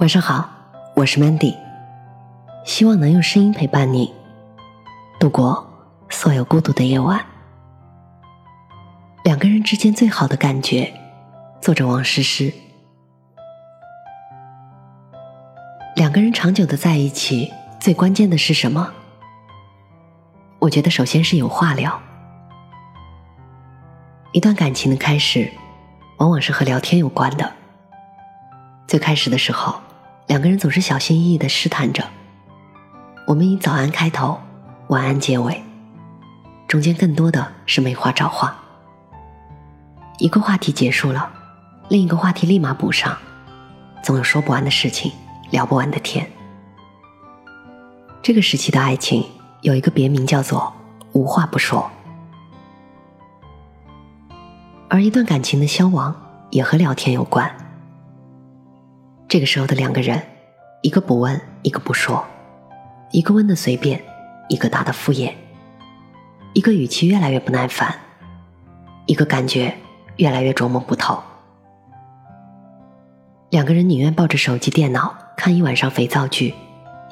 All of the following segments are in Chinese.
晚上好，我是 Mandy，希望能用声音陪伴你度过所有孤独的夜晚。两个人之间最好的感觉，作者王诗诗。两个人长久的在一起，最关键的是什么？我觉得首先是有话聊。一段感情的开始，往往是和聊天有关的。最开始的时候。两个人总是小心翼翼的试探着，我们以早安开头，晚安结尾，中间更多的是没话找话。一个话题结束了，另一个话题立马补上，总有说不完的事情，聊不完的天。这个时期的爱情有一个别名叫做“无话不说”，而一段感情的消亡也和聊天有关。这个时候的两个人，一个不问，一个不说，一个问的随便，一个答的敷衍，一个语气越来越不耐烦，一个感觉越来越琢磨不透。两个人宁愿抱着手机、电脑看一晚上肥皂剧，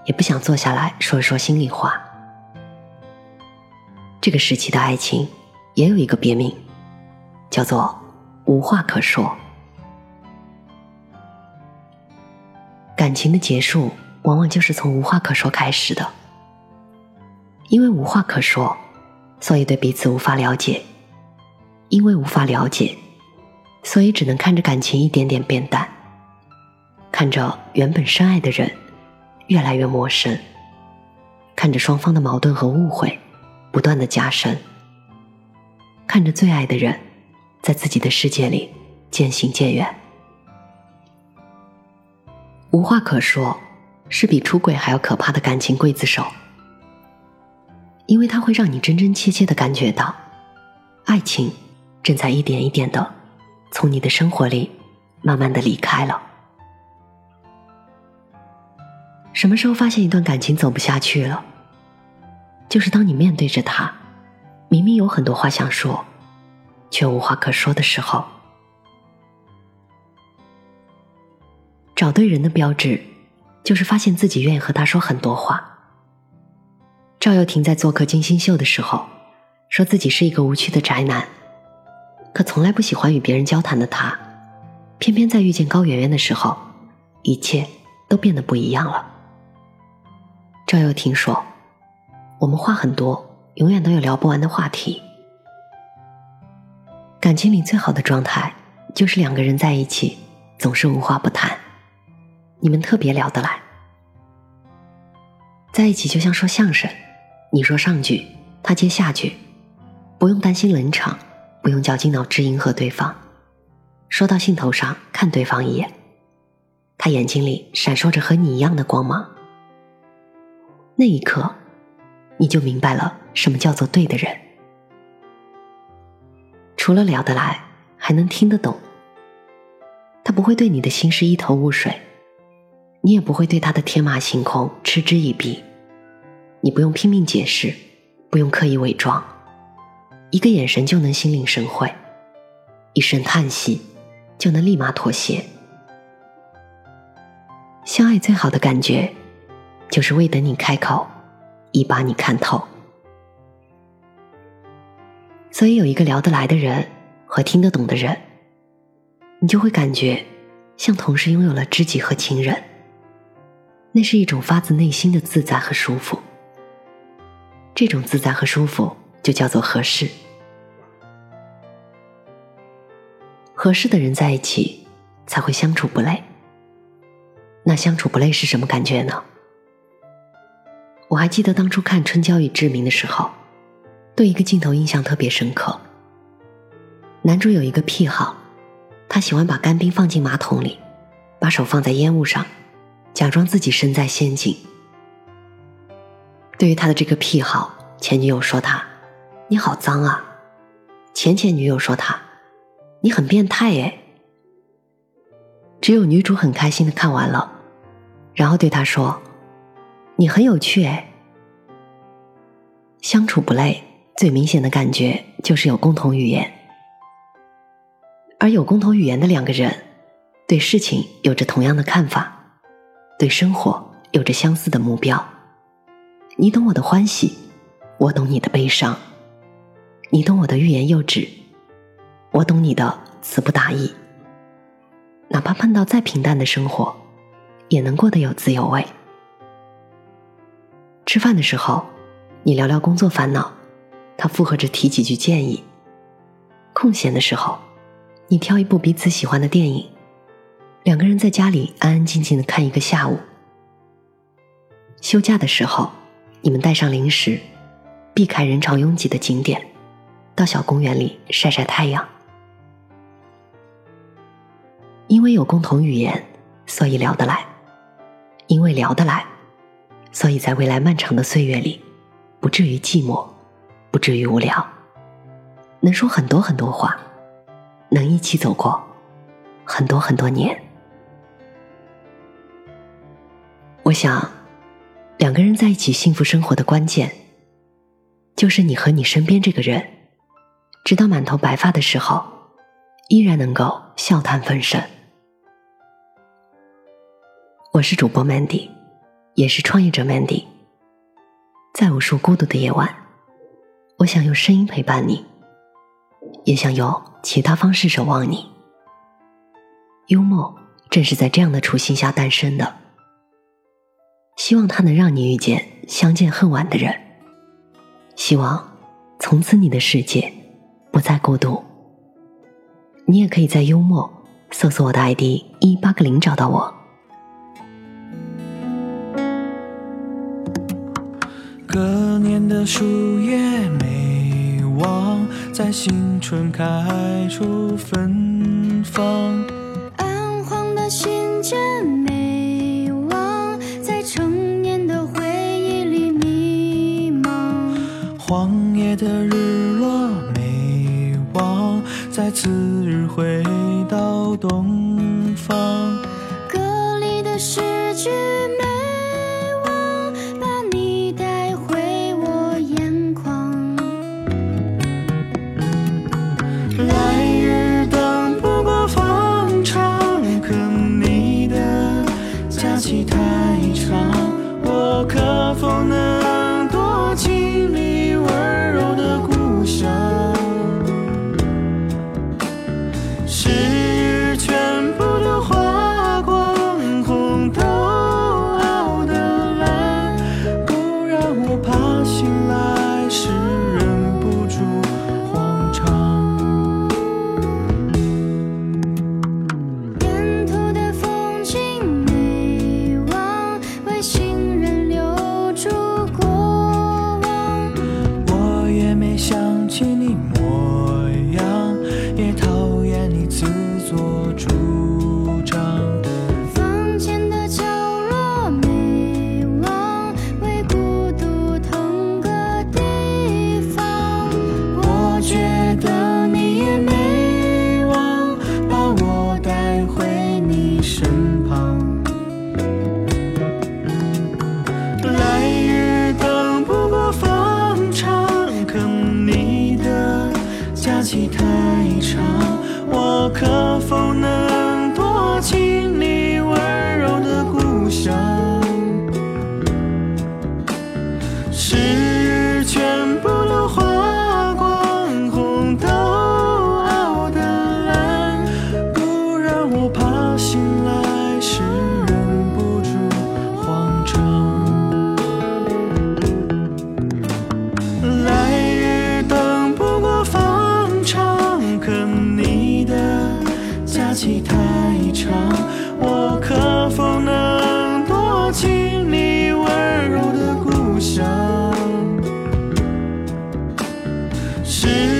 也不想坐下来说一说心里话。这个时期的爱情也有一个别名，叫做无话可说。感情的结束，往往就是从无话可说开始的。因为无话可说，所以对彼此无法了解；因为无法了解，所以只能看着感情一点点变淡，看着原本深爱的人越来越陌生，看着双方的矛盾和误会不断的加深，看着最爱的人在自己的世界里渐行渐远。无话可说，是比出轨还要可怕的感情刽子手，因为它会让你真真切切的感觉到，爱情正在一点一点的从你的生活里慢慢的离开了。什么时候发现一段感情走不下去了？就是当你面对着他，明明有很多话想说，却无话可说的时候。找对人的标志，就是发现自己愿意和他说很多话。赵又廷在做客金星秀的时候，说自己是一个无趣的宅男，可从来不喜欢与别人交谈的他，偏偏在遇见高圆圆的时候，一切都变得不一样了。赵又廷说：“我们话很多，永远都有聊不完的话题。感情里最好的状态，就是两个人在一起，总是无话不谈。”你们特别聊得来，在一起就像说相声，你说上句，他接下句，不用担心冷场，不用绞尽脑汁迎合对方，说到兴头上看对方一眼，他眼睛里闪烁着和你一样的光芒，那一刻，你就明白了什么叫做对的人。除了聊得来，还能听得懂，他不会对你的心事一头雾水。你也不会对他的天马行空嗤之以鼻，你不用拼命解释，不用刻意伪装，一个眼神就能心领神会，一声叹息就能立马妥协。相爱最好的感觉，就是未等你开口，已把你看透。所以有一个聊得来的人和听得懂的人，你就会感觉像同时拥有了知己和情人。那是一种发自内心的自在和舒服，这种自在和舒服就叫做合适。合适的人在一起才会相处不累。那相处不累是什么感觉呢？我还记得当初看《春娇与志明》的时候，对一个镜头印象特别深刻。男主有一个癖好，他喜欢把干冰放进马桶里，把手放在烟雾上。假装自己身在仙境。对于他的这个癖好，前女友说他：“你好脏啊。”前前女友说他：“你很变态哎。”只有女主很开心的看完了，然后对他说：“你很有趣哎。”相处不累，最明显的感觉就是有共同语言，而有共同语言的两个人，对事情有着同样的看法。对生活有着相似的目标。你懂我的欢喜，我懂你的悲伤；你懂我的欲言又止，我懂你的词不达意。哪怕碰到再平淡的生活，也能过得有滋有味。吃饭的时候，你聊聊工作烦恼，他附和着提几句建议。空闲的时候，你挑一部彼此喜欢的电影，两个人在家里安安静静的看一个下午。休假的时候，你们带上零食，避开人潮拥挤的景点，到小公园里晒晒太阳。因为有共同语言，所以聊得来；因为聊得来，所以在未来漫长的岁月里，不至于寂寞，不至于无聊。能说很多很多话，能一起走过很多很多年。我想，两个人在一起幸福生活的关键，就是你和你身边这个人，直到满头白发的时候，依然能够笑谈风生。我是主播 Mandy，也是创业者 Mandy。在无数孤独的夜晚，我想用声音陪伴你。也想有其他方式守望你。幽默正是在这样的初心下诞生的。希望它能让你遇见相见恨晚的人。希望从此你的世界不再孤独。你也可以在幽默搜索我的 ID 一八个零找到我。隔年的树叶没忘。在新春开出芬芳，的日落没忘，在次日回到东可否是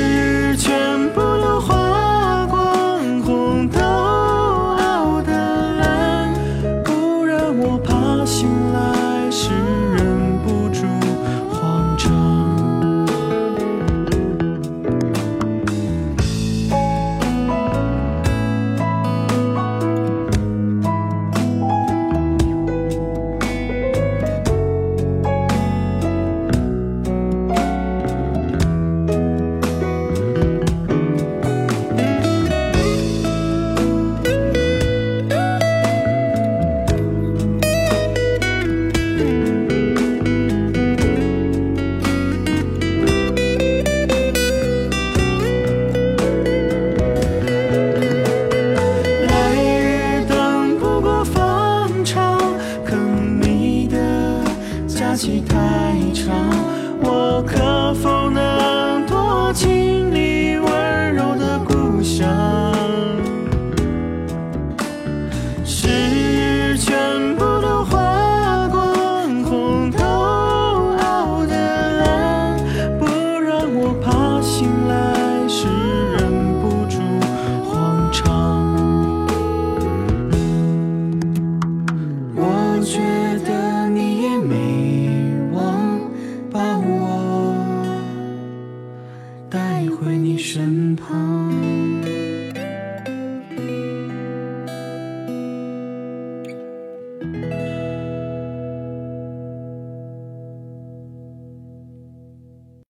却